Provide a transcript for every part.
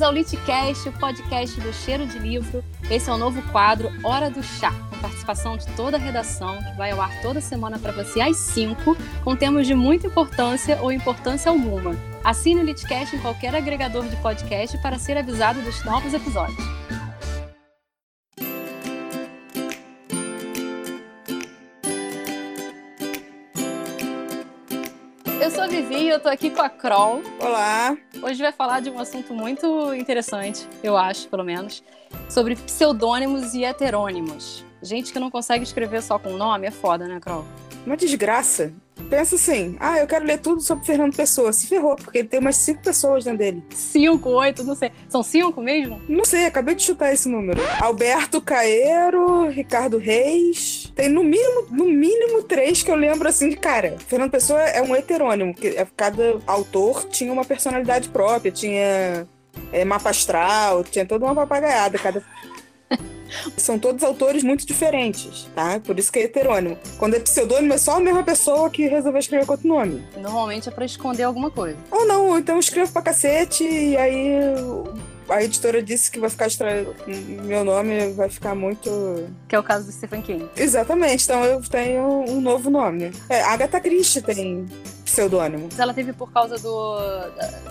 Bem-vindos ao Litcast, o podcast do Cheiro de Livro. Esse é o novo quadro Hora do Chá, com participação de toda a redação, que vai ao ar toda semana para você às 5, com temas de muita importância ou importância alguma. Assine o Litcast em qualquer agregador de podcast para ser avisado dos novos episódios. Eu sou a Vivi e eu tô aqui com a Kroll. Olá! Hoje vai falar de um assunto muito interessante, eu acho, pelo menos, sobre pseudônimos e heterônimos. Gente que não consegue escrever só com nome é foda, né, Kroll? Uma desgraça. Pensa assim, ah, eu quero ler tudo sobre Fernando Pessoa. Se ferrou, porque ele tem umas cinco pessoas dentro dele. Cinco, oito, não sei. São cinco mesmo? Não sei, acabei de chutar esse número. Alberto Caeiro, Ricardo Reis. Tem no mínimo, no mínimo três que eu lembro assim de cara. Fernando Pessoa é um heterônimo, que é, cada autor tinha uma personalidade própria, tinha é, mapa astral, tinha toda uma papagaiada. Cada são todos autores muito diferentes, tá? Por isso que é heterônimo. Quando é pseudônimo, é só a mesma pessoa que resolveu escrever com outro nome. Normalmente é pra esconder alguma coisa. Ou não, então eu escrevo pra cacete e aí a editora disse que vai ficar estranho. Meu nome vai ficar muito. Que é o caso do Stephen King. Exatamente, então eu tenho um novo nome. É, Agatha Christie tem pseudônimo. Mas ela teve por causa do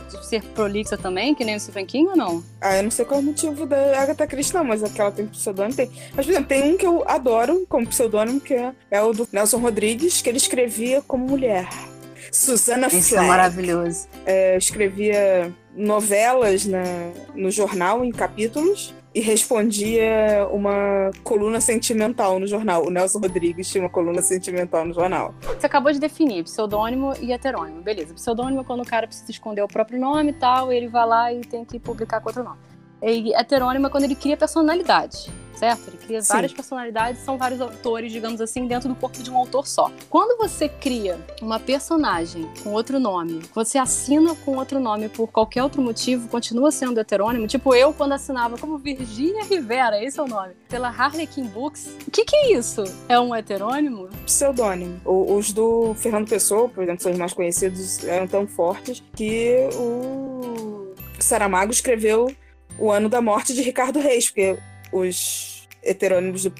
de ser prolixa também, que nem o Stephen King ou não? Ah, eu não sei qual é o motivo da Agatha Christie, não, mas aquela tem pseudônimo tem. Mas, por exemplo, tem um que eu adoro como pseudônimo, que é, é o do Nelson Rodrigues, que ele escrevia como mulher. Susana Isso é maravilhoso. É, escrevia novelas na, no jornal, em capítulos, e respondia uma coluna sentimental no jornal. O Nelson Rodrigues tinha uma coluna sentimental no jornal. Você acabou de definir pseudônimo e heterônimo. Beleza. Pseudônimo é quando o cara precisa esconder o próprio nome e tal, ele vai lá e tem que publicar com outro nome. E heterônimo é quando ele cria personalidade certo? Ele cria Sim. várias personalidades, são vários autores, digamos assim, dentro do corpo de um autor só. Quando você cria uma personagem com outro nome, você assina com outro nome por qualquer outro motivo, continua sendo heterônimo. Tipo, eu quando assinava como Virginia Rivera, esse é o nome, pela Harlequin Books. O que, que é isso? É um heterônimo? Pseudônimo. Os do Fernando Pessoa, por exemplo, são os mais conhecidos, eram tão fortes que o Saramago escreveu o ano da morte de Ricardo Reis, porque os heterônimos do,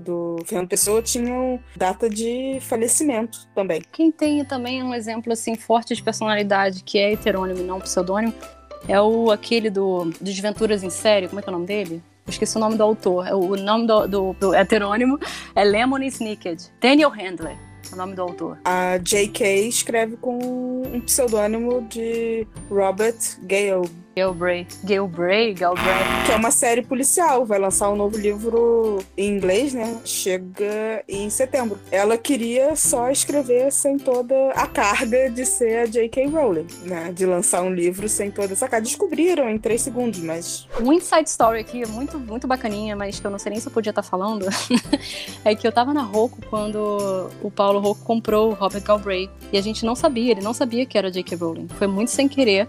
do Fernando Pessoa tinham data de falecimento também. Quem tem também um exemplo assim forte de personalidade que é heterônimo e não pseudônimo é o aquele do dos Venturas em Série, como é que é o nome dele? Eu esqueci o nome do autor. O nome do, do, do heterônimo é Lemon Snicket. Daniel Handler é o nome do autor. A J.K. escreve com um pseudônimo de Robert Gale Galbraith. Galbraith? Galbraith. Que é uma série policial. Vai lançar um novo livro em inglês, né? Chega em setembro. Ela queria só escrever sem toda a carga de ser a J.K. Rowling, né? De lançar um livro sem toda essa carga. Descobriram em três segundos, mas. Um inside story aqui, muito, muito bacaninha, mas que eu não sei nem se eu podia estar falando, é que eu tava na Roku quando o Paulo Rocco comprou o Robert Galbraith. E a gente não sabia, ele não sabia que era J.K. Rowling. Foi muito sem querer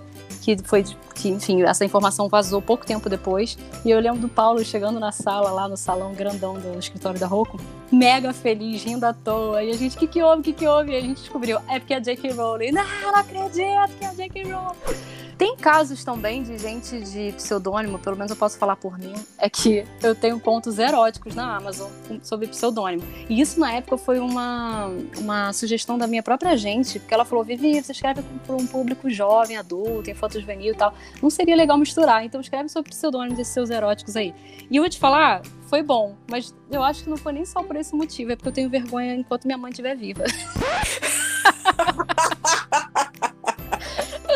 que foi que, enfim, essa informação vazou pouco tempo depois. E eu lembro do Paulo chegando na sala, lá no salão grandão do escritório da Roku, mega feliz, rindo à toa. E a gente, o que que houve, o que que houve? E a gente descobriu, é porque é a J.K. Rowling. Não, não acredito que é a. Rowling. Tem casos também de gente de pseudônimo, pelo menos eu posso falar por mim, é que eu tenho contos eróticos na Amazon sobre pseudônimo. E isso na época foi uma, uma sugestão da minha própria agente, porque ela falou: Vivi, você escreve para um público jovem, adulto, tem fotos juvenil e tal. Não seria legal misturar, então escreve sobre pseudônimos desses seus eróticos aí. E eu vou te falar, foi bom, mas eu acho que não foi nem só por esse motivo, é porque eu tenho vergonha enquanto minha mãe estiver viva.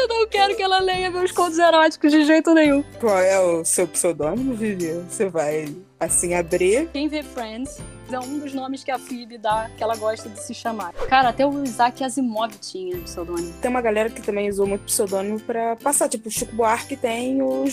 Eu não quero que ela leia meus contos eróticos de jeito nenhum. Qual é o seu pseudônimo, Vivi? Você vai, assim, abrir? Quem vê Friends é um dos nomes que a Phoebe dá, que ela gosta de se chamar. Cara, até o Isaac Asimov tinha pseudônimo. Tem uma galera que também usou muito pseudônimo pra passar. Tipo, o Chico Buarque tem o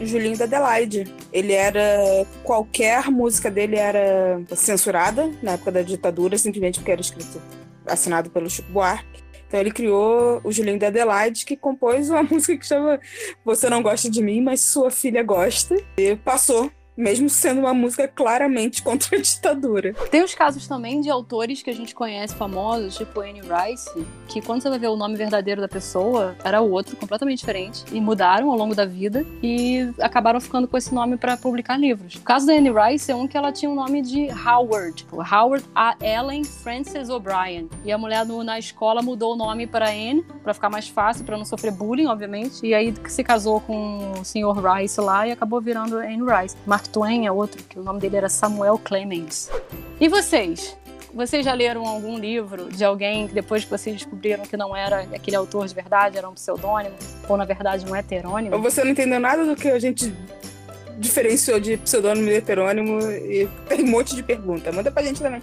Julinho da Adelaide. Ele era... Qualquer música dele era censurada na época da ditadura, simplesmente porque era escrito assinado pelo Chico Buarque. Então ele criou o Julinho da Adelaide, que compôs uma música que chama Você Não Gosta de Mim, mas Sua Filha Gosta. E passou mesmo sendo uma música claramente contra a ditadura. Tem os casos também de autores que a gente conhece famosos, tipo Anne Rice, que quando você vai ver o nome verdadeiro da pessoa, era outro, completamente diferente, e mudaram ao longo da vida e acabaram ficando com esse nome para publicar livros. O caso da Anne Rice é um que ela tinha o nome de Howard, tipo, Howard A. Ellen Frances O'Brien. E a mulher no, na escola mudou o nome para Anne, para ficar mais fácil, para não sofrer bullying, obviamente. E aí se casou com o Sr. Rice lá e acabou virando Anne Rice. Mark Twain é outro, que o nome dele era Samuel Clemens. E vocês? Vocês já leram algum livro de alguém que depois que vocês descobriram que não era aquele autor de verdade, era um pseudônimo, ou na verdade um heterônimo? Você não entendeu nada do que a gente diferenciou de pseudônimo e heterônimo e tem um monte de pergunta. Manda pra gente também.